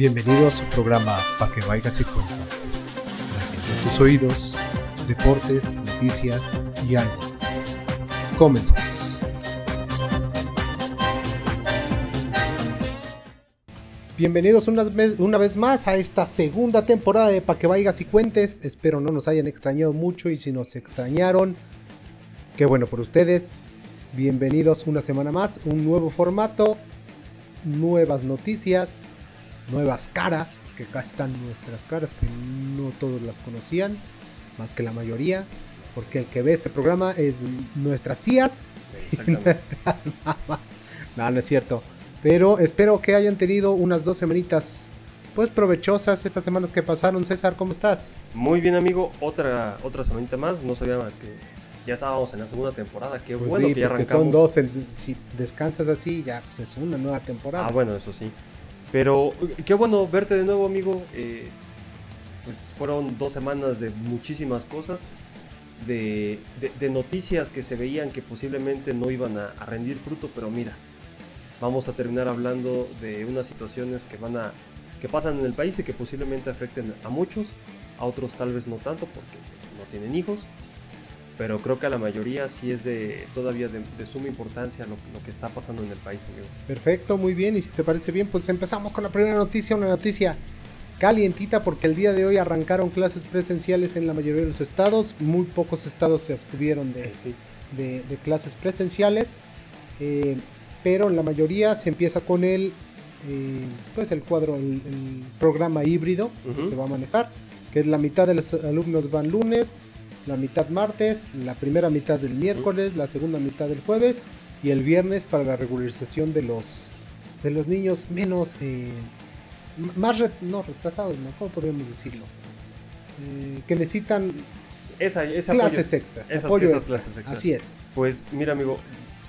Bienvenido a su programa Pa' que vayas y cuentas. Trayendo tus oídos, deportes, noticias y algo. Comenzamos. Bienvenidos una vez, una vez más a esta segunda temporada de Pa' que vayas y cuentes. Espero no nos hayan extrañado mucho y si nos extrañaron, qué bueno por ustedes. Bienvenidos una semana más, un nuevo formato, nuevas noticias, nuevas caras, que acá están nuestras caras que no todos las conocían, más que la mayoría, porque el que ve este programa es nuestras tías y nuestras mamás. No, no es cierto. Pero espero que hayan tenido unas dos semanitas pues provechosas estas semanas que pasaron. César, ¿cómo estás? Muy bien, amigo. Otra, otra semanita más. No sabía que ya estábamos en la segunda temporada. Qué Pues bueno sí, que ya arrancamos. son dos. en- si descansas así, ya pues es una nueva temporada. Ah, bueno, eso sí. Pero eh, qué bueno verte de nuevo, amigo. Eh, pues fueron dos semanas de muchísimas cosas. De, de- de noticias que se veían que posiblemente no iban a, a rendir fruto, pero mira, vamos a terminar hablando de unas situaciones que van a que pasan en el país y que posiblemente afecten a muchos, a otros tal vez no tanto porque pues, no tienen hijos, pero creo que a la mayoría sí es de todavía de, de suma importancia lo, lo que está pasando en el país, amigo. Perfecto, muy bien. Y si te parece bien, pues empezamos con la primera noticia. Una noticia calientita porque el día de hoy arrancaron clases presenciales en la mayoría de los estados. Muy pocos estados se abstuvieron de, Eh, sí. de- de clases presenciales. eh, pero en la mayoría se empieza con el, eh, pues el cuadro, el, el programa híbrido que Ujú. se va a manejar. Que es la mitad de los alumnos van lunes, la mitad martes, la primera mitad del miércoles, la segunda mitad del jueves y el viernes para la regularización de los de los niños menos eh, más re- no retrasados, ¿no? ¿Cómo podríamos decirlo? Eh, que necesitan Esa, clases apoyo- extras, esas- apoyo esas extra. clases extras. Así es. Pues mira amigo,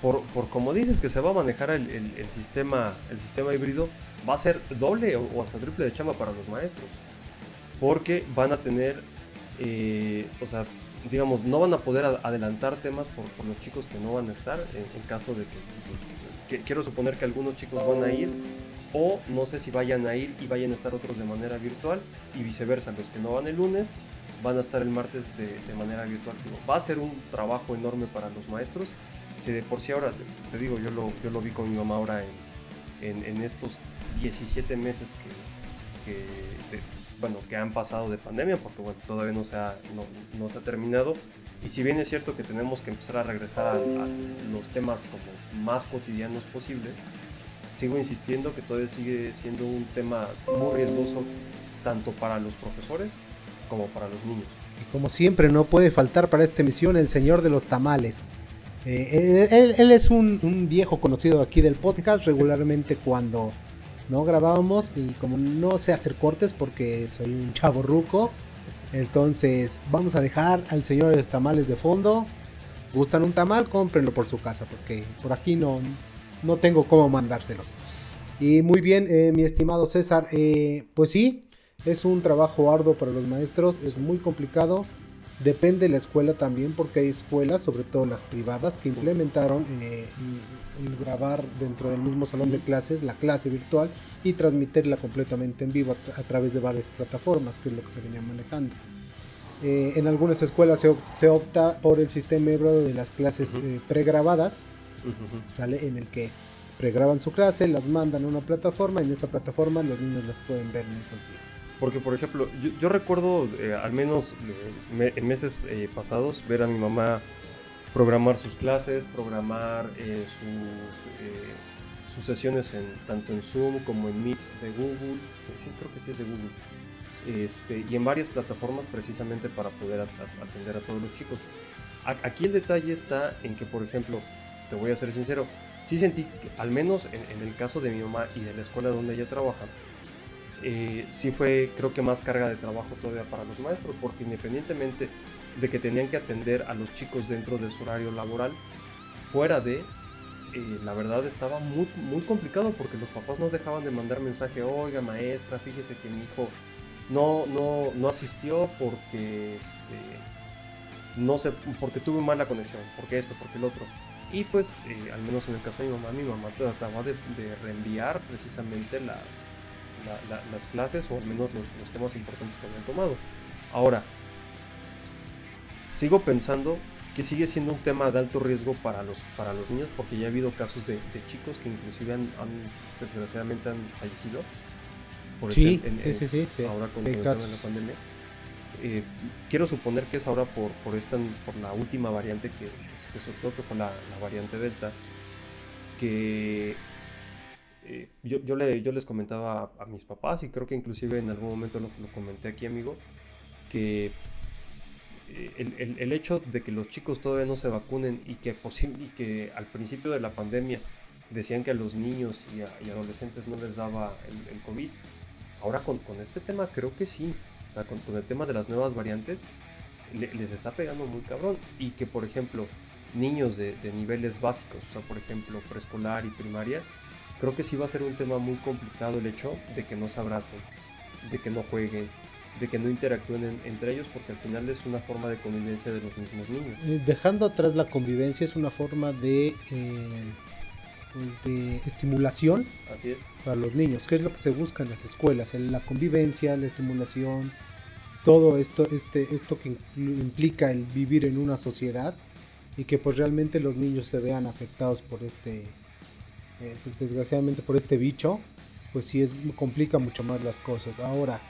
por, por como dices que se va a manejar el, el- el sistema, el sistema híbrido, va a ser doble o, o hasta triple de chamba para los maestros. Porque van a tener, eh, o sea, digamos, no van a poder adelantar temas por, los chicos que no van a estar, en, caso de que, pues, que- quiero suponer que algunos chicos van a ir, o no sé si vayan a ir y vayan a estar otros de manera virtual, y viceversa, los que no van el lunes van a estar el martes de, manera virtual. Va a ser un trabajo enorme para los maestros. Si de por sí ahora, te digo, yo lo, yo lo vi con mi mamá ahora en, en, estos 17 meses que, bueno, que han pasado de pandemia, porque bueno, todavía no se, ha, no, no se ha terminado. Y si bien es cierto que tenemos que empezar a regresar a, a los temas como más cotidianos posibles, sigo insistiendo que todavía sigue siendo un tema muy riesgoso tanto para los profesores como para los niños. Y como siempre, no puede faltar para esta emisión el señor de los tamales. Eh, él, él es un, un viejo conocido aquí del podcast, regularmente cuando no grabábamos y como no sé hacer cortes porque soy un chavo ruco, entonces vamos a dejar al señor de los tamales de fondo. Gustan un tamal, cómprenlo por su casa porque por aquí no, no tengo cómo mandárselos. Y muy bien, eh, mi estimado César, eh, pues sí, es un trabajo arduo para los maestros, es muy complicado. Depende de la escuela también, porque hay escuelas, sobre todo las privadas, que implementaron eh, el, grabar dentro del mismo salón de clases la clase virtual y transmitirla completamente en vivo a, tra- a través de varias plataformas, que es lo que se venía manejando. Eh, en algunas escuelas se, op- se opta por el sistema de las clases eh, pregrabadas. En el que pregraban su clase, las mandan a una plataforma y en esa plataforma los niños las pueden ver en esos días. Porque, por ejemplo, yo, yo recuerdo, eh, al menos eh, me- en meses eh, pasados, ver a mi mamá programar sus clases, programar eh, sus, eh, sus sesiones en, tanto en Zoom como en Meet de Google. Sí, sí, creo que sí es de Google. Este, y en varias plataformas precisamente para poder at- at- atender a todos los chicos. A- Aquí el detalle está en que, por ejemplo, te voy a ser sincero, sí sentí, que, al menos en, en el caso de mi mamá y de la escuela donde ella trabaja, eh, sí fue creo que más carga de trabajo todavía para los maestros, porque independientemente de que tenían que atender a los chicos dentro de su horario laboral, fuera de, eh, la verdad estaba muy, muy complicado porque los papás no dejaban de mandar mensaje, oiga maestra, fíjese que mi hijo no, no, no asistió porque, este, no sé, porque tuve mala conexión, porque esto, porque el otro. Y pues, eh, al menos en el caso de mi mamá, mi mamá trataba de, de reenviar precisamente las, las clases o al menos los, los temas importantes que habían tomado. Ahora, sigo pensando que sigue siendo un tema de alto riesgo para los, para los niños, porque ya ha habido casos de, chicos que inclusive han, desgraciadamente han fallecido. Por sí, sí, sí, sí, Ahora con, el tema de la pandemia. Eh, quiero suponer que es ahora por, por, esta, por la última variante que, que surgió, que fue la, variante Delta, que eh, yo, yo, le, yo les comentaba a, mis papás y creo que inclusive en algún momento lo, lo comenté aquí, amigo, que el, el, hecho de que los chicos todavía no se vacunen y que, y que al principio de la pandemia decían que a los niños y, a, adolescentes no les daba el, el COVID, ahora con, con, este tema creo que sí, o sea, con, con el tema de las nuevas variantes les está pegando muy cabrón. Y que por ejemplo niños de, de niveles básicos, o sea, por ejemplo preescolar y primaria, creo que sí va a ser un tema muy complicado el hecho de que no se abracen, de que no jueguen, de que no interactúen entre ellos porque al final es una forma de convivencia de los mismos niños. Eh, dejando atrás la convivencia es una forma de, eh, pues de estimulación Así es. para los niños, que es lo que se busca en las escuelas, la convivencia, la estimulación, todo esto, este, esto que implica el vivir en una sociedad y que pues realmente los niños se vean afectados por este, eh, pues, desgraciadamente por este bicho, pues sí es, complica mucho más las cosas. Ahora,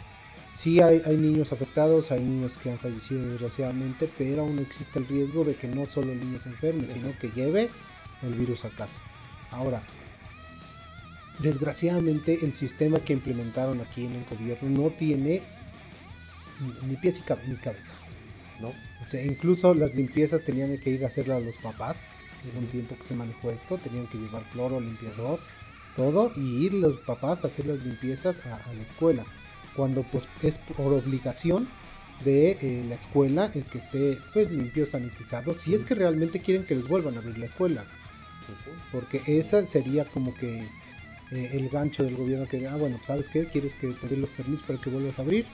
Sí hay, niños afectados, hay niños que han fallecido desgraciadamente, pero aún existe el riesgo de que no solo el niño se enferme, sino que lleve el virus a casa. Ahora, desgraciadamente el sistema que implementaron aquí en el gobierno no tiene ni pies ni cabeza. ¿no? O sea, incluso las limpiezas tenían que ir a hacerlas los papás. Un tiempo que se manejó esto, tenían que llevar cloro, limpiador, todo, y ir los papás a hacer las limpiezas a la escuela cuando pues es por obligación de eh, la escuela el que esté pues limpio, sanitizado, si es que realmente quieren que les vuelvan a abrir la escuela. Pues Porque esa sería como que eh, el gancho del gobierno que, ah, bueno, ¿sabes qué? ¿Quieres que te den los permisos para que vuelvas a abrir?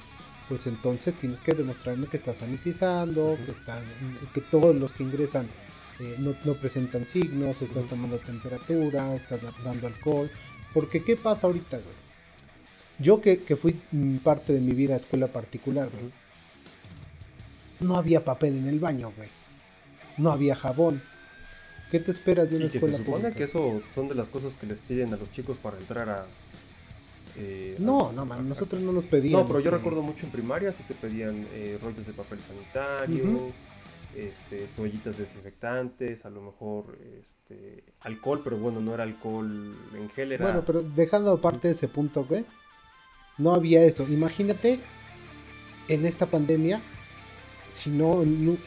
Pues entonces tienes que demostrarme que estás sanitizando, que, están, que todos los que ingresan eh, no, no, presentan signos, estás tomando temperatura, estás dando alcohol. Porque ¿qué pasa ahorita, güey? Yo que, fui mm, parte de mi vida a escuela particular, no había papel en el baño, güey. No había jabón. ¿Qué te esperas de una y que se supone que eso son de las cosas que les piden a los chicos para entrar a... Eh, no, no, man, nosotros no nos pedían. No, pero yo recuerdo mucho en primaria si te pedían eh, rollos de papel sanitario, este, toallitas desinfectantes, a lo mejor este, alcohol, pero bueno, no era alcohol en gel, era... Bueno, pero dejando aparte ese punto, güey, no había eso. Imagínate en esta pandemia, si no, en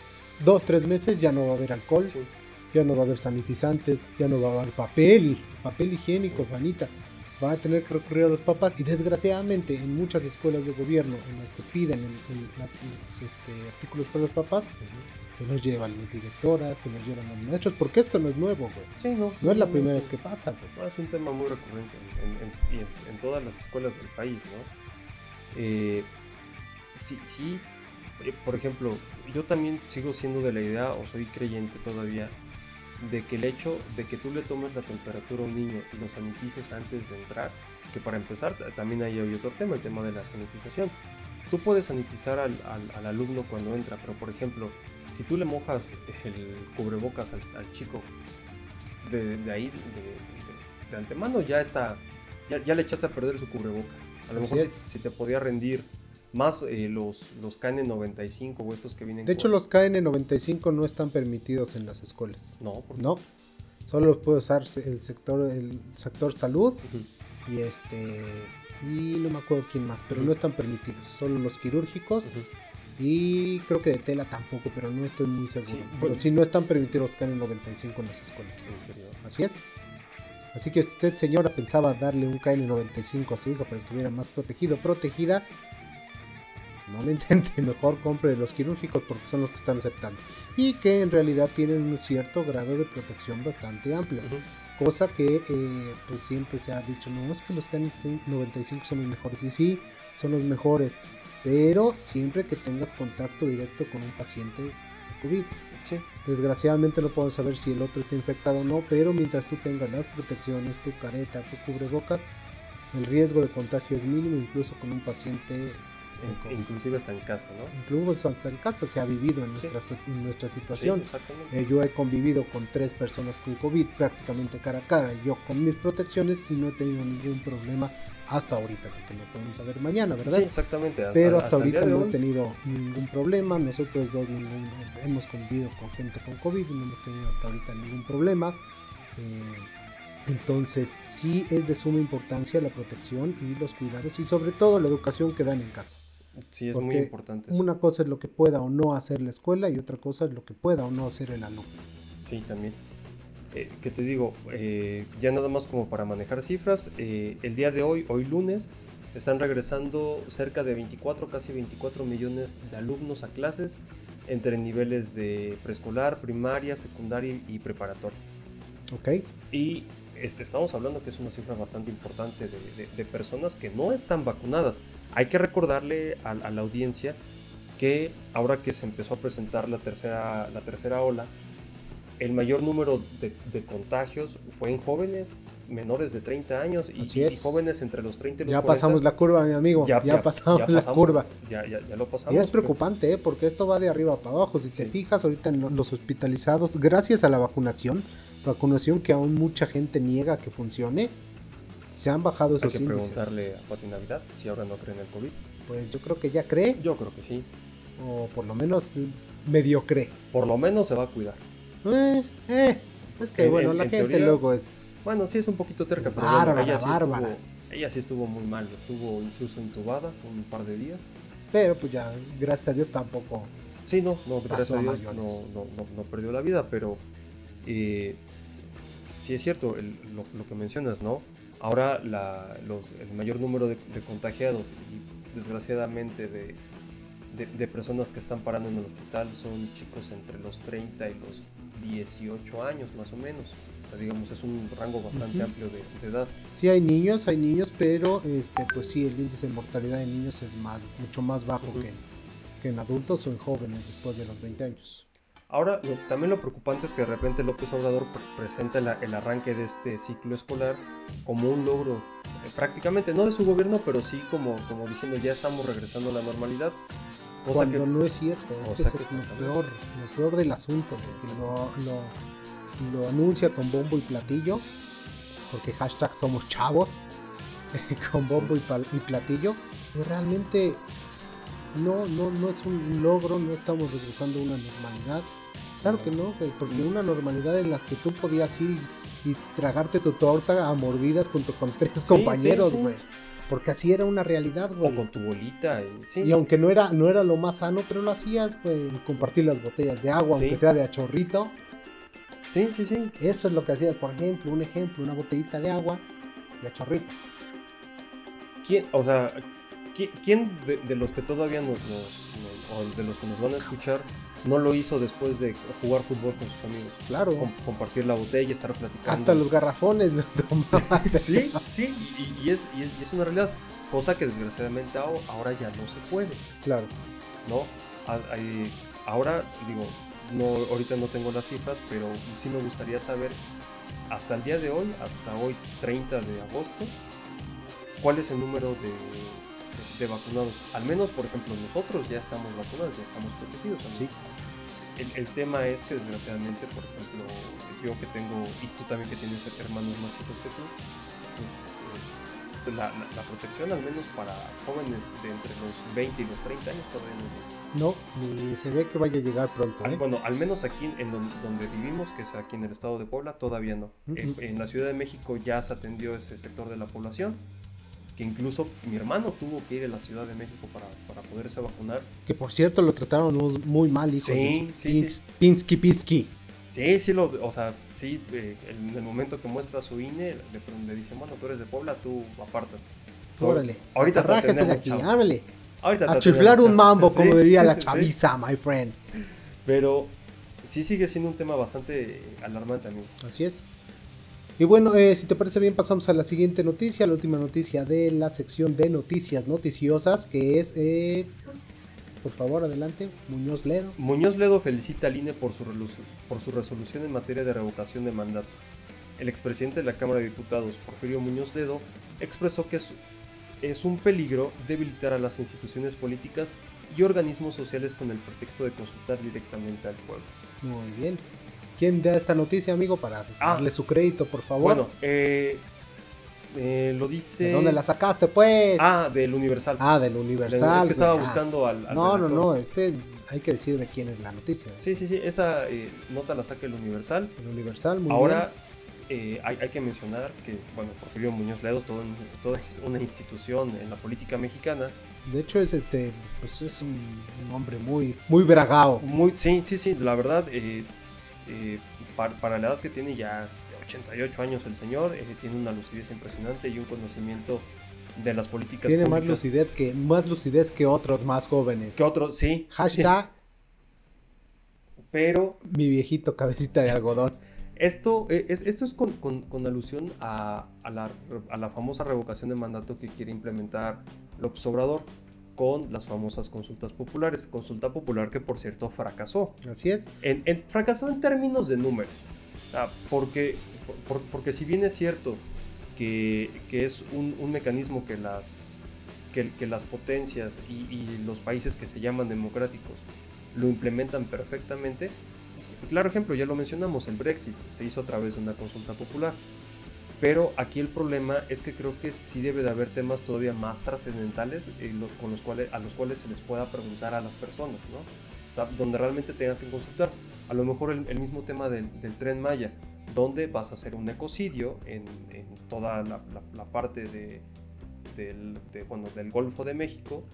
dos, tres meses ya no va a haber alcohol, ya no va a haber sanitizantes, ya no va a haber papel, papel higiénico, Juanita. Va a tener que recurrir a los papás y desgraciadamente en muchas escuelas de gobierno en las que piden los este, artículos para los papás, se los llevan las directoras, se los llevan los maestros, porque esto no es nuevo, güey. Sí, no. No es la primera vez que pasa, güey. es un tema muy recurrente en, todas las escuelas del país, ¿no? Eh, sí, sí, eh, por ejemplo, yo también sigo siendo de la idea, o soy creyente todavía, de que el hecho de que tú le tomes la temperatura a un niño y lo sanitices antes de entrar, que para empezar también hay otro tema, el tema de la sanitización. Tú puedes sanitizar al, al alumno cuando entra, pero por ejemplo, si tú le mojas el cubrebocas al, chico de, ahí, de, antemano, ya está, ya, le echaste a perder su cubreboca. A lo mejor si, te podía rendir más eh, los, los KN95 o estos que vienen. De hecho, los KN95 no están permitidos en las escuelas. No, no. Solo los puede usar el sector, el sector salud y este y no me acuerdo quién más, pero no están permitidos. Solo los quirúrgicos. Y creo que de tela tampoco, pero no estoy muy seguro. pero si no están permitidos los en 95 en las escuelas. Así es. Así que usted, señora, pensaba darle un KN95 a su hija para que estuviera más protegido, protegida. No lo intente, mejor compre los quirúrgicos porque son los que están aceptando. Y que en realidad tienen un cierto grado de protección bastante amplio. Cosa que eh, pues siempre se ha dicho, no, es que los KN95 son los mejores. Y sí, son los mejores pero siempre que tengas contacto directo con un paciente de COVID. Desgraciadamente no puedo saber si el otro está infectado o no, pero mientras tú tengas las protecciones, tu careta, tu cubrebocas, el riesgo de contagio es mínimo incluso con un paciente inclusive hasta en casa, ¿no? Incluso hasta en casa se ha vivido en nuestra, en nuestra situación. Sí, eh, yo he convivido con tres personas con COVID prácticamente cara a cara, yo con mis protecciones y no he tenido ningún problema hasta ahorita, porque no podemos saber mañana, ¿verdad? Sí, exactamente. Pero hasta, ahorita no he tenido ningún problema, nosotros dos ningún, hemos convivido con gente con COVID y no hemos tenido hasta ahorita ningún problema. Eh, entonces sí es de suma importancia la protección y los cuidados y sobre todo la educación que dan en casa. Sí, es muy importante. Una cosa es lo que pueda o no hacer la escuela y otra cosa es lo que pueda o no hacer el alumno. Sí, también. Eh, que te digo, eh, ya nada más como para manejar cifras, eh, el día de hoy, hoy lunes, están regresando cerca de 24, casi 24 millones de alumnos a clases entre niveles de preescolar, primaria, secundaria y preparatoria. Ok. Y este, estamos hablando que es una cifra bastante importante de, personas que no están vacunadas. Hay que recordarle a, la audiencia que ahora que se empezó a presentar la tercera, la tercera ola, el mayor número de, contagios fue en jóvenes menores de 30 años y, jóvenes entre los 30 y los ya pasamos la curva, mi amigo. Ya, pasamos, la curva. Ya, ya, lo pasamos. Y es preocupante, ¿eh? porque esto va de arriba para abajo. Si te fijas, ahorita en los hospitalizados, gracias a la vacunación, vacunación que aún mucha gente niega que funcione, se han bajado esos Hay que preguntarle a Pati Navidad si ahora no cree en el COVID. Pues yo creo que ya cree. Yo creo que sí. O por lo menos medio cree. Por lo menos se va a cuidar. Eh, eh. Es que bueno, la gente luego es... Bueno, sí es un poquito terca, pero bárbara, ella, sí bárbara. Estuvo, ella sí estuvo muy mal, estuvo incluso intubada un par de días. Pero pues ya, gracias a Dios tampoco... Sí, no, no gracias a Dios no, no, no, perdió la vida, pero eh, sí es cierto lo, que mencionas, ¿no? Ahora el mayor número de, contagiados y desgraciadamente de, de, personas que están parando en el hospital son chicos entre los 30 y los 18 años más o menos. O sea, digamos, es un rango bastante amplio de, edad. Sí, hay niños, hay niños, pero este, pues sí, el índice de mortalidad de niños es más, mucho más bajo que, que en adultos o en jóvenes después de los 20 años. Ahora, también lo preocupante es que de repente López Obrador presenta el arranque de este ciclo escolar como un logro, eh, prácticamente no de su gobierno, pero sí como, como diciendo ya estamos regresando a la normalidad. Cuando no es cierto, es que es lo peor, lo peor del asunto, lo, lo, anuncia con bombo y platillo, porque hashtag somos chavos, con bombo y, y platillo, y realmente no, no, no es un logro, no estamos regresando a una normalidad. Claro que no, porque una normalidad en la que tú podías ir y tragarte tu torta a mordidas junto con tres compañeros, güey. Porque así era una realidad, güey. O con tu bolita. Y, y aunque no era, no era lo más sano, pero lo hacías, güey. Compartir las botellas de agua, aunque sea de achorrito. Sí, sí, sí. Eso es lo que hacías, por ejemplo, un ejemplo, una botellita de agua de achorrito. ¿Quién, o sea, ¿Quién de, los que todavía nos, o de los que nos van a escuchar no lo hizo después de jugar fútbol con sus amigos? Claro. compartir la botella, estar platicando. Hasta los garrafones. sí, sí, y, es, es, una realidad. Cosa que desgraciadamente ahora ya no se puede. Claro. ¿No? Ahora, digo, no, ahorita no tengo las cifras, pero sí me gustaría saber hasta el día de hoy, hasta hoy 30 de agosto, cuál es el número de de vacunados. Al menos, por ejemplo, nosotros ya estamos vacunados, ya estamos protegidos. Sí. El, tema es que desgraciadamente, por ejemplo, yo que tengo, y tú también que tienes hermanos más chicos que tú, pues, la, protección al menos para jóvenes de entre los 20 y los 30 años todavía no. No, ni se ve que vaya a llegar pronto. ¿eh? bueno, al menos aquí en donde, vivimos, que es aquí en el estado de Puebla, todavía no. en la Ciudad de México ya se atendió ese sector de la población que incluso mi hermano tuvo que ir a la Ciudad de México para, para poderse vacunar. Que por cierto lo trataron muy mal, hijo sí, sí, sí. Pinsky Pisky. Sí, sí, lo, o sea, sí, eh, en el momento que muestra su INE, le, dicen, bueno, tú eres de Puebla, tú apártate. Órale, ahorita rájese de aquí, ábrele. Ahorita a chiflar un mambo, como diría la chaviza, my friend. Pero sí sigue siendo un tema bastante alarmante a mí. Así es. Y bueno, eh, si te parece bien, pasamos a la siguiente noticia, la última noticia de la sección de noticias noticiosas, que es, eh, por favor, adelante, Muñoz Ledo. Muñoz Ledo felicita al INE por su, por su resolución en materia de revocación de mandato. El expresidente de la Cámara de Diputados, Porfirio Muñoz Ledo, expresó que es, es un peligro debilitar a las instituciones políticas y organismos sociales con el pretexto de consultar directamente al pueblo. Muy bien. ¿Quién da esta noticia, amigo, para Ah. darle su crédito, por favor? Bueno, eh, eh, lo dice... ¿De dónde la sacaste, pues? Ah, del Universal. Ah, del Universal. es que estaba. Ah. buscando al... al No, no, no, este hay que decir de quién es la noticia. Sí, sí, sí, esa eh, nota la saca el Universal. El Universal, muy Ahora eh, hay, hay que mencionar que, bueno, Porfirio Muñoz Ledo, todo, toda una institución en la política mexicana, bien. De hecho, es este, pues es un, un hombre muy, muy bragao. muy, sí, sí, sí, la verdad, eh, para, para la edad que tiene ya de 88 años el señor, eh, tiene una lucidez impresionante y un conocimiento de las políticas Tiene más lucidez que, más lucidez que otros más jóvenes. que otros, sí, sí, Hashtag pero mi viejito cabecita de algodón. Esto eh, es, esto es con, con- con alusión a, a la, a la famosa revocación de mandato que quiere implementar López Obrador con las famosas consultas populares. Consulta popular que por cierto fracasó. Así es. En, en- fracasó en términos de números. Ah, porque, por- porque si bien es cierto que, que es un, un mecanismo que las, que, que las potencias y, y los países que se llaman democráticos lo implementan perfectamente, claro ejemplo, ya lo mencionamos, el Brexit se hizo a través de una consulta popular. Pero aquí el problema es que creo que sí debe de haber temas todavía más trascendentales eh, lo- con los cuales, a los cuales se les pueda preguntar a las personas, ¿no? O sea, donde realmente tengan que consultar. A lo mejor el, el mismo tema del, del tren Maya, donde vas a hacer un ecocidio en, en toda la, la- la parte de, del, de, bueno, del Golfo de México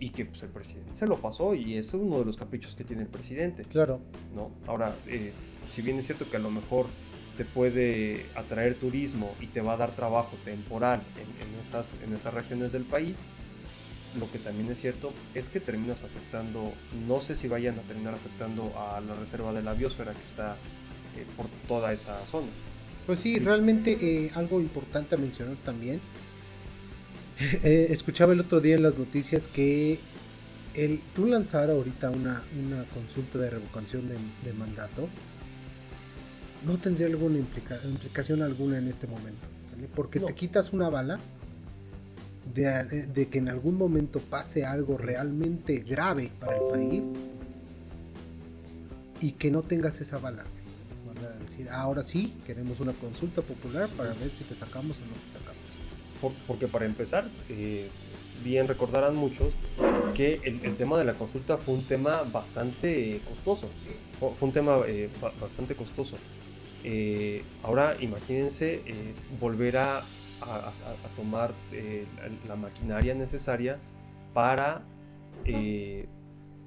y que pues, el presidente se lo pasó y es uno de los caprichos que tiene el presidente. Claro. ¿no? Ahora, eh, si bien es cierto que a lo mejor te puede atraer turismo y te va a dar trabajo temporal en, en esas, en esas regiones del país, lo que también es cierto es que terminas afectando, no sé si vayan a terminar afectando a la reserva de la biosfera que está eh, por toda esa zona. Pues sí, realmente eh, algo importante a mencionar también. Eh, escuchaba el otro día en las noticias que el tú lanzar ahorita una, una consulta de revocación de, de mandato no tendría alguna implica- implicación alguna en este momento, ¿vale? porque No. te quitas una bala de, de que en algún momento pase algo realmente grave para el país y que no tengas esa bala. Decir, ahora sí, queremos una consulta popular para ver si te sacamos o no te sacamos. Por- porque para empezar, eh, bien recordarán muchos que el, el tema de la consulta fue un tema bastante eh, costoso. Fue un tema eh, ba- bastante costoso. Eh, ahora imagínense eh, volver a, tomar eh, la, maquinaria necesaria para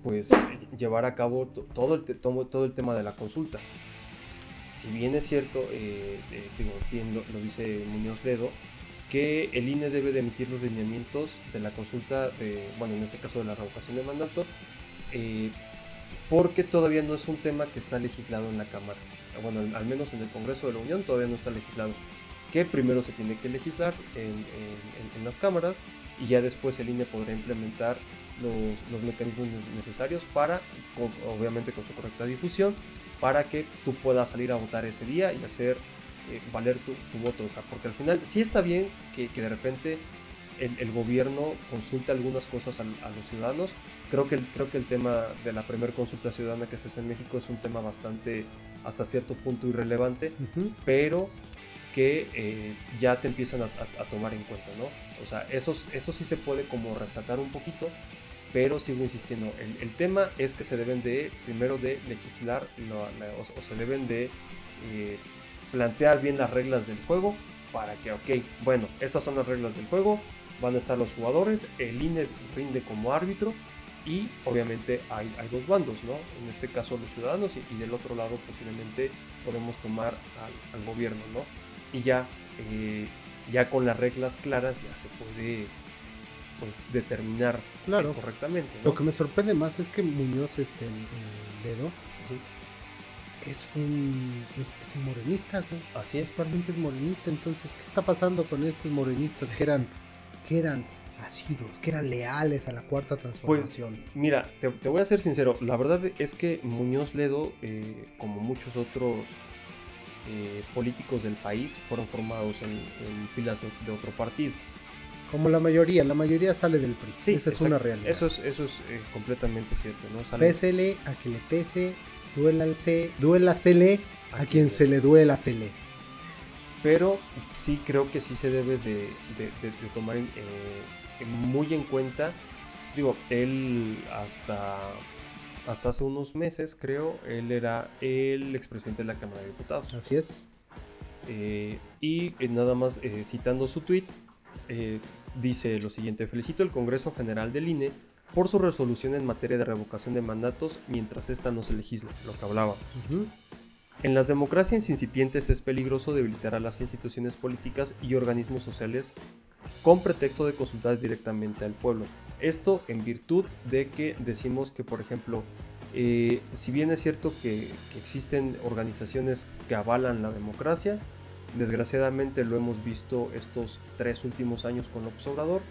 pues llevar a cabo to- todo el, todo, el tema de la consulta. Si bien es cierto, digo, lo, lo dice Muñoz Ledo, que el INE debe de emitir los lineamientos de la consulta, de, bueno, en este caso de la revocación de mandato, porque todavía no es un tema que está legislado en la Cámara. Bueno, al- al menos en el Congreso de la Unión todavía no está legislado. Que primero se tiene que legislar en, en- en- las cámaras y ya después el INE podrá implementar los, los mecanismos ne- necesarios para, con- obviamente con su correcta difusión, para que tú puedas salir a votar ese día y hacer eh, valer tu, tu voto. O sea, porque al final sí está bien que, que de repente el, el gobierno consulte algunas cosas a, a los ciudadanos. Creo que, el, creo que el tema de la primera consulta ciudadana que se hace en México es un tema bastante, hasta cierto punto, irrelevante, pero que eh, ya te empiezan a, a- a tomar en cuenta, ¿no? O sea, eso, eso sí se puede como rescatar un poquito, pero sigo insistiendo, el, el tema es que se deben de, primero de legislar, la- la- o, o se deben de eh, plantear bien las reglas del juego para que, ok, bueno, estas son las reglas del juego, van a estar los jugadores, el INE rinde como árbitro y obviamente hay, hay dos bandos, ¿no? En este caso los ciudadanos y, y del otro lado posiblemente podemos tomar al, al gobierno, ¿no? Y ya, eh, ya con las reglas claras ya se puede pues determinar Claro. eh, correctamente, ¿no? Lo que me sorprende más es que Muñoz, este, el, el dedo, es un, es, es morenista, güey. Así es. Actualmente es morenista, entonces, ¿qué está pasando con estos morenistas que eran, que eran asiduos, que eran leales a la cuarta Pues transformación? mira, te, te voy a ser sincero, la verdad es que Muñoz Ledo, eh, como muchos otros eh, políticos del país fueron formados en, en filas de, de otro partido. Como la mayoría, la mayoría sale del PRI. Sí, Esa es una realidad. Eso es, eso es eh, completamente cierto, ¿no? Pésele a que le pese, duélalse, duélasele a, A quien quien- se le duela, se le. Pero sí creo que sí se debe de, de- de- de tomar eh, muy en cuenta, digo, él hasta, hasta hace unos meses, creo, él era el expresidente de la Cámara de Diputados. Así es. Eh, y eh, nada más citando su tweet, dice lo siguiente: Felicito al Congreso General del INE por su resolución en materia de revocación de mandatos mientras esta no se legisla, lo que hablaba. Ujú. En las democracias incipientes es peligroso debilitar a las instituciones políticas y organismos sociales con pretexto de consultar directamente al pueblo. Esto en virtud de que decimos que, por ejemplo, eh, si bien es cierto que, existen organizaciones que avalan la democracia, desgraciadamente lo hemos visto estos tres últimos años con López Obrador,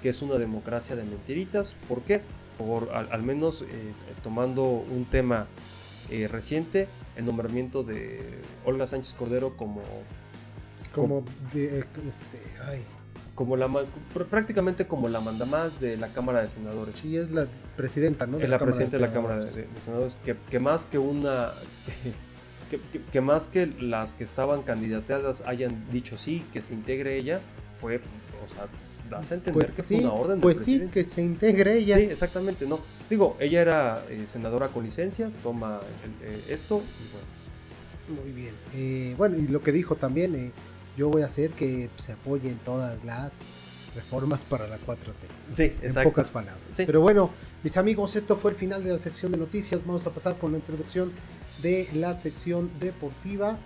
que es una democracia de mentiritas. ¿Por qué? Por al, al menos eh, tomando un tema eh, reciente, el nombramiento de Olga Sánchez Cordero como, Como de, este, ay, como la prácticamente como la mandamás de la Cámara de Senadores. sí es la presidenta, ¿no? Es la presidenta de la. Cámara de, de- de Senadores, que, que más que una. Que, que- que más que las que estaban candidateadas hayan dicho sí, que se integre ella, fue, o sea, das a entender Pues que sí, fue una orden del pues sí, que se integre ella. Sí, exactamente, no. Digo, ella era eh, senadora con licencia, toma el- eh, esto y bueno. Muy bien. Eh, bueno, y lo que dijo también, yo voy a hacer que se apoyen todas las reformas para la 4T. Sí, En exacto. pocas palabras. Sí. Pero bueno, mis amigos, esto fue el final de la sección de noticias. Vamos a pasar con la introducción de la sección deportiva.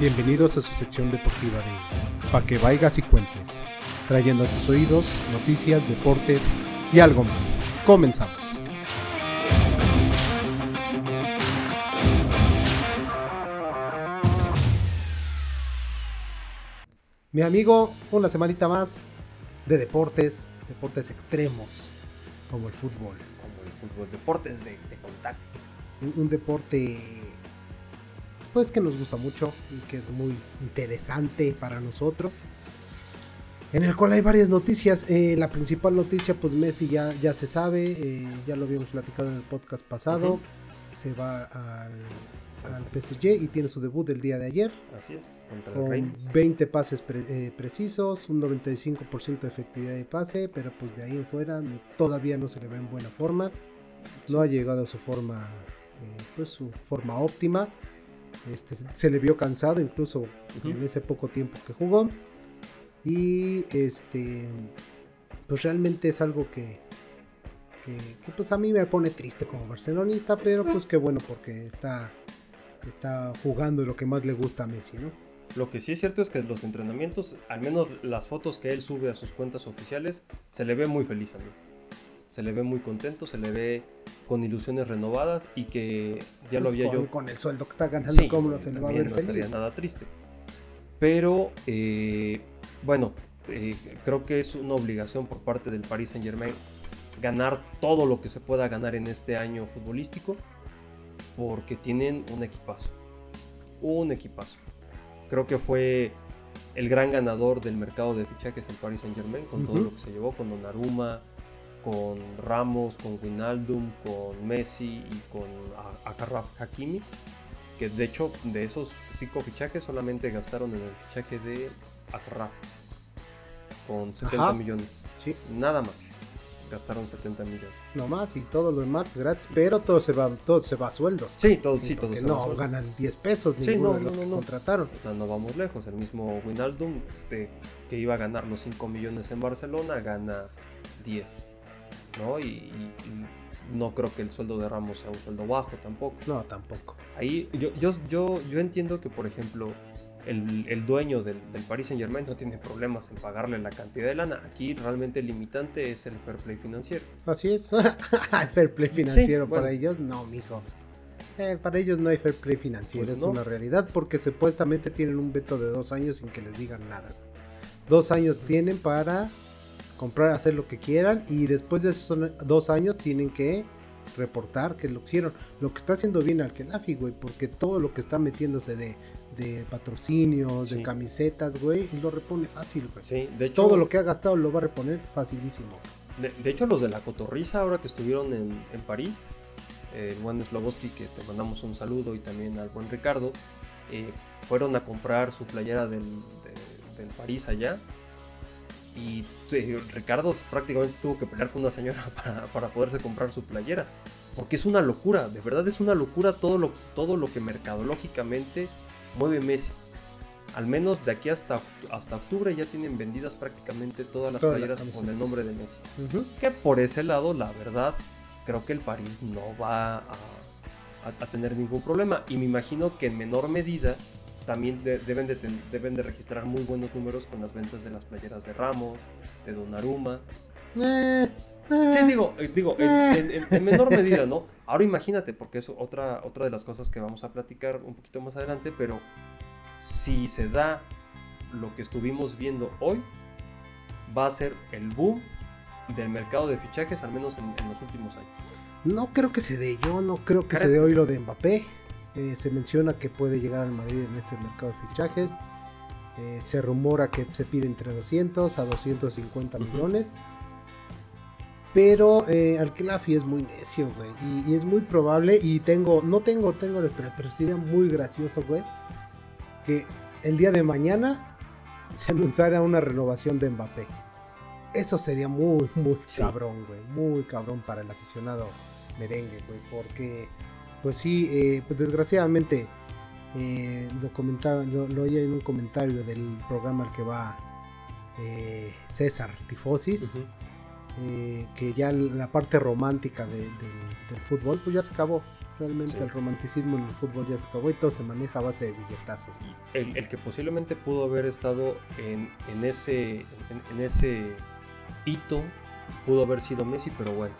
Bienvenidos a su sección deportiva de Pa' que vayas y cuentes, trayendo a tus oídos noticias, deportes y algo más. Comenzamos. Mi amigo, una semanita más de deportes, deportes extremos, como el fútbol. Como el fútbol, deportes de, de contacto. Un, un deporte pues que nos gusta mucho y que es muy interesante para nosotros. En el cual hay varias noticias. Eh, la principal noticia, pues Messi ya, ya se sabe, eh, ya lo habíamos platicado en el podcast pasado. Se va al, al PSG y tiene su debut el día de ayer. Así es, contra el Con Reims. 20 pases pre- eh, precisos, un 95% de efectividad de pase, pero pues de ahí en fuera todavía no se le ve en buena forma. No ha llegado a su forma, eh, pues su forma óptima. Este, se- le vio cansado incluso Ujú. en ese poco tiempo que jugó. Y este, pues realmente es algo que, que, que, pues a mí me pone triste como barcelonista, pero pues qué bueno porque está, está jugando lo que más le gusta a Messi, ¿no? Lo que sí es cierto es que los entrenamientos, al menos las fotos que él sube a sus cuentas oficiales, se le ve muy feliz a mí. Se le ve muy contento, se le ve con ilusiones renovadas y que ya lo Pues había con, yo con el sueldo que está ganando, Sí, ¿cómo no se le va a ver no feliz? estaría nada triste. Pero, eh, bueno, eh, creo que es una obligación por parte del Paris Saint Germain ganar todo lo que se pueda ganar en este año futbolístico, porque tienen un equipazo. Un equipazo. Creo que fue el gran ganador del mercado de fichajes el Paris Saint Germain, con todo Ujú. lo que se llevó, con Donnarumma, con Ramos, con Wijnaldum, con Messi y con A- Achraf Hakimi que de hecho de esos cinco fichajes solamente gastaron en el fichaje de Achraf con 70 Ajá. millones. Sí, Nada más. Gastaron 70 millones. nomás y todo lo demás gratis, pero todo se va, todo se va a sueldos. Sí, todo, sí, todo. va no ganan 10 pesos Sí, ninguno no, de los no, que no. contrataron. O sea, no vamos lejos. El mismo Wijnaldum, de- que iba a ganar los 5 millones en Barcelona, gana 10. ¿No? Y, y- y no creo que el sueldo de Ramos sea un sueldo bajo tampoco. No, tampoco. Ahí yo, yo, yo, yo entiendo que, por ejemplo, el, el dueño del, del Paris Saint Germain no tiene problemas en pagarle la cantidad de lana. Aquí realmente el limitante es el fair play financiero. Así es. fair play financiero para ellos, no, mijo. Eh, para ellos no hay fair play financiero, Pues es no. una realidad porque supuestamente tienen un veto de dos años sin que les digan nada. Dos años tienen para comprar, hacer lo que quieran y después de esos dos años tienen que reportar que lo hicieron. Lo que está haciendo bien Alkelafi, güey, porque todo lo que está metiéndose de, de patrocinios, de camisetas, güey, lo repone fácil, güey. Sí, de hecho. Todo lo que ha gastado lo va a reponer facilísimo. De, hecho, los de la Cotorriza, ahora que estuvieron en, en París, el buen Sloboski, que te mandamos un saludo, y también al buen Ricardo, eh, fueron a comprar su playera del, del París allá. Y eh, Ricardo prácticamente tuvo que pelear con una señora para, para, poderse comprar su playera. Porque es una locura, de verdad es una locura todo lo, todo lo que mercadológicamente mueve Messi. Al menos de aquí hasta, hasta octubre ya tienen vendidas prácticamente todas las playeras con el nombre de Messi. Que por ese lado, la verdad, creo que el París no va a, a, tener ningún problema. Y me imagino que en menor medida también deben, de deben de registrar muy buenos números con las ventas de las playeras de Ramos, de Donnarumma. Eh, eh, sí, digo, eh, digo en, menor medida, ¿no? Ahora imagínate, porque es otra, otra de las cosas que vamos a platicar un poquito más adelante, pero si se da lo que estuvimos viendo hoy, va a ser el boom del mercado de fichajes, al menos en, los últimos años. No creo que se dé, yo no creo que se dé hoy lo de Mbappé. Eh, se menciona que puede llegar al Madrid en este mercado de fichajes. Eh, se rumora que se pide entre 200 a 250 millones. Pero eh, Alkelafi es muy necio, güey. Y, es muy probable. Y tengo, no tengo, tengo, pero, pero sería muy gracioso, güey que el día de mañana se anunciara una renovación de Mbappé. Eso sería muy, muy cabrón, güey. Muy cabrón para el aficionado merengue, güey. Porque, pues sí, eh, pues desgraciadamente, eh, lo comentaba, lo, oí en un comentario del programa al que va eh, César Tifosis. que ya la parte romántica del fútbol, pues ya se acabó. Realmente el romanticismo en el fútbol ya se acabó y todo se maneja a base de billetazos. El, el que posiblemente pudo haber estado en, en ese, en, ese hito pudo haber sido Messi, pero bueno,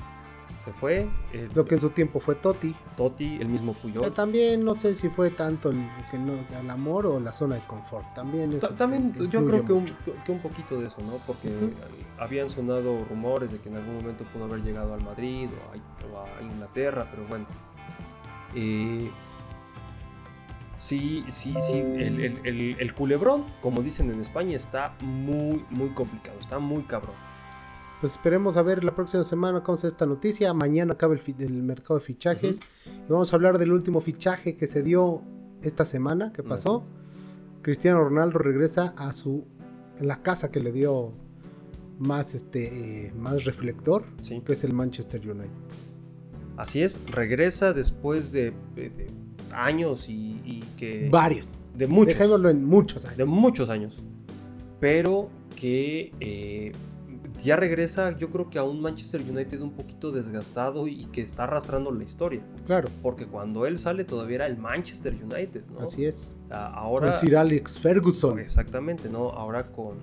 se fue. Lo que en su tiempo fue Totti. Totti, el mismo Puyol. también no sé si fue tanto el, que no, el amor o la zona de confort. También eso También yo creo que un, que un, poquito de eso, ¿no? Porque habían sonado rumores de que en algún momento pudo haber llegado al Madrid o a Inglaterra, pero bueno, eh, sí, sí, sí, el, culebrón, como dicen en España, está muy, muy complicado, está muy cabrón. Pues esperemos a ver la próxima semana cómo se esta noticia. Mañana acaba el, mercado de fichajes. Y vamos a hablar del último fichaje que se dio esta semana, que pasó. Cristiano Ronaldo regresa a su la casa que le dio más este eh, más reflector, que es el Manchester United. Así es, regresa después de, años y, que... Varios. De muchos. Dejémoslo en muchos años. De muchos años. Pero que eh, ya regresa yo creo que a un Manchester United un poquito desgastado y que está arrastrando la historia. Claro. Porque cuando él sale todavía era el Manchester United, ¿no? Así es. ahora... Sir Alex Ferguson. Exactamente, ¿no? Ahora con,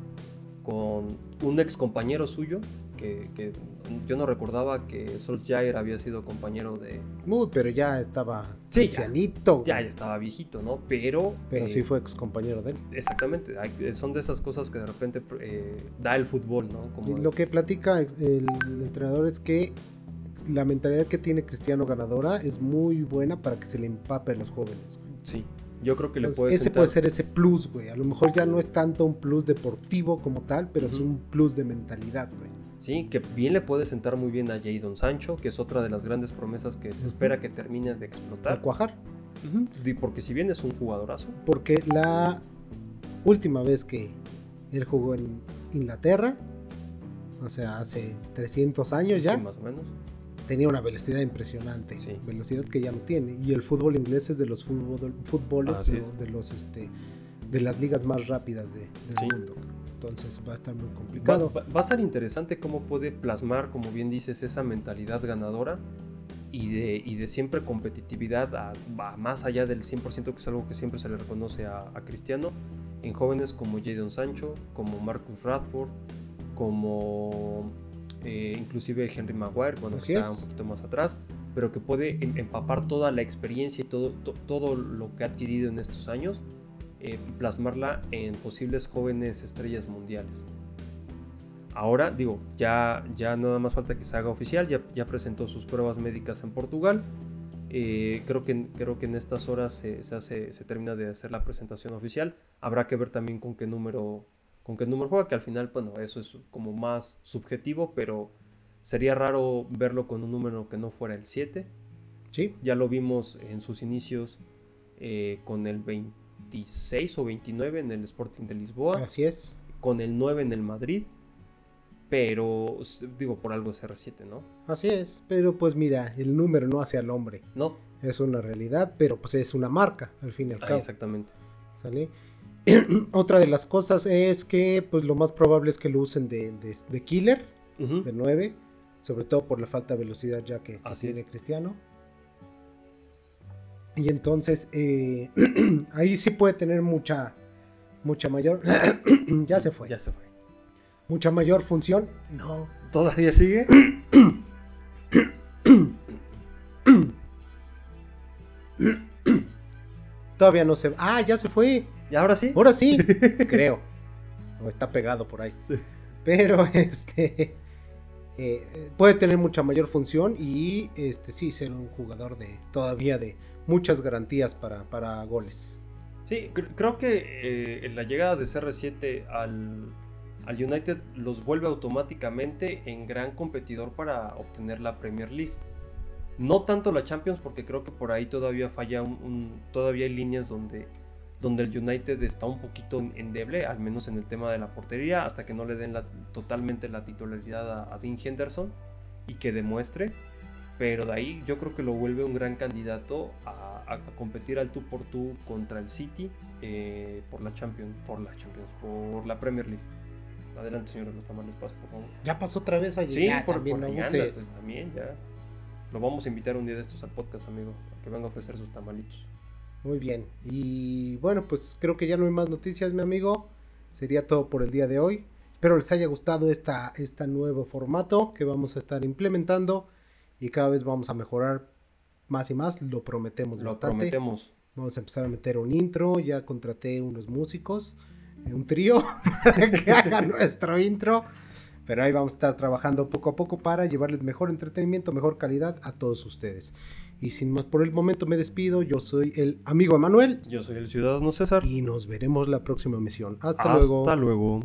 con un ex compañero suyo que, yo no recordaba que Solskjaer había sido compañero de... Uy, pero ya estaba sí, ancianito. Ya, ya, estaba viejito, ¿no? Pero... Pero sí eh, fue ex compañero de él. Exactamente, son de esas cosas que de repente eh, da el fútbol, ¿no? Como... lo que platica el, entrenador es que la mentalidad que tiene Cristiano ganadora es muy buena para que se le empape a los jóvenes. Sí, yo creo que le puede Ese puede ser ese plus, güey. A lo mejor ya no es tanto un plus deportivo como tal, pero es un plus de mentalidad, güey. Sí, que bien le puede sentar muy bien a Jadon Sancho, que es otra de las grandes promesas que se espera que termine de explotar. cuajar. Porque si bien es un jugadorazo. Porque la última vez que él jugó en Inglaterra, o sea, hace 300 años ya. más o menos. Tenía una velocidad impresionante, velocidad que ya no tiene. Y el fútbol inglés es de los fútbol, fútboles, de, los este, de las ligas más rápidas de, del mundo entonces va a estar muy complicado. Va, a estar interesante cómo puede plasmar, como bien dices, esa mentalidad ganadora y de, y de siempre competitividad a, más allá del 100%, que es algo que siempre se le reconoce a, Cristiano, en jóvenes como Jadon Sancho, como Marcus Radford, como eh, inclusive Henry Maguire, cuando está un poquito más atrás, pero que puede em, empapar toda la experiencia y todo, todo lo que ha adquirido en estos años eh, plasmarla en posibles jóvenes estrellas mundiales. Ahora, digo, ya, ya nada más falta que se haga oficial, ya, ya presentó sus pruebas médicas en Portugal. Eh, creo, que, creo que en estas horas se, se, hace, se termina de hacer la presentación oficial. Habrá que ver también con qué número, con qué número juega, que al final, bueno, eso es como más subjetivo, pero sería raro verlo con un número que no fuera el 7. Sí. Ya lo vimos en sus inicios eh, con el 26 o 29 en el Sporting de Lisboa. Así es. Con el 9 en el Madrid pero digo, por algo es R7, ¿no? Así es, pero pues mira, el número no hace al hombre. No. Es una realidad, pero pues es una marca, al fin y al ah, cabo. exactamente. ¿Sale? Otra de las cosas es que pues lo más probable es que lo usen de, de, killer, de 9, sobre todo por la falta de velocidad ya que, tiene Cristiano. Y entonces eh, ahí sí puede tener mucha, mucha mayor... ya se fue. Ya se fue mucha mayor función. No. ¿Todavía sigue? Todavía no se. Ah, ya se fue. ¿Y ahora sí? Ahora sí, creo. O está pegado por ahí. Pero este. Eh, puede tener mucha mayor función y este sí ser un jugador de todavía de muchas garantías para, para goles. Sí, creo que eh, la llegada de CR7 al, al United los vuelve automáticamente en gran competidor para obtener la Premier League. No tanto la Champions porque creo que por ahí todavía falla un, todavía hay líneas donde, donde el United está un poquito endeble, al menos en el tema de la portería, hasta que no le den totalmente la titularidad a, Dean Henderson y que demuestre. Pero de ahí yo creo que lo vuelve un gran candidato a, competir al tú por tú contra el City eh, por la Champions, por la Champions, por la Premier League. Adelante, señora, los tamales paso, por favor. Ya pasó otra vez allí. Sí, por, también, también ya. Lo vamos a invitar un día de estos al podcast, amigo, a que venga a ofrecer sus tamalitos. Muy bien. Y bueno, pues creo que ya no hay más noticias, mi amigo. Sería todo por el día de hoy. Espero les haya gustado esta, este nuevo formato que vamos a estar implementando y cada vez vamos a mejorar más y más. Lo prometemos lo prometemos. Vamos a empezar a meter un intro. Ya contraté unos músicos un trío que haga nuestro intro. Pero ahí vamos a estar trabajando poco a poco para llevarles mejor entretenimiento, mejor calidad a todos ustedes. Y sin más por el momento me despido. Yo soy el amigo Emanuel. Yo soy el ciudadano César. Y nos veremos la próxima emisión. Hasta luego. Hasta luego.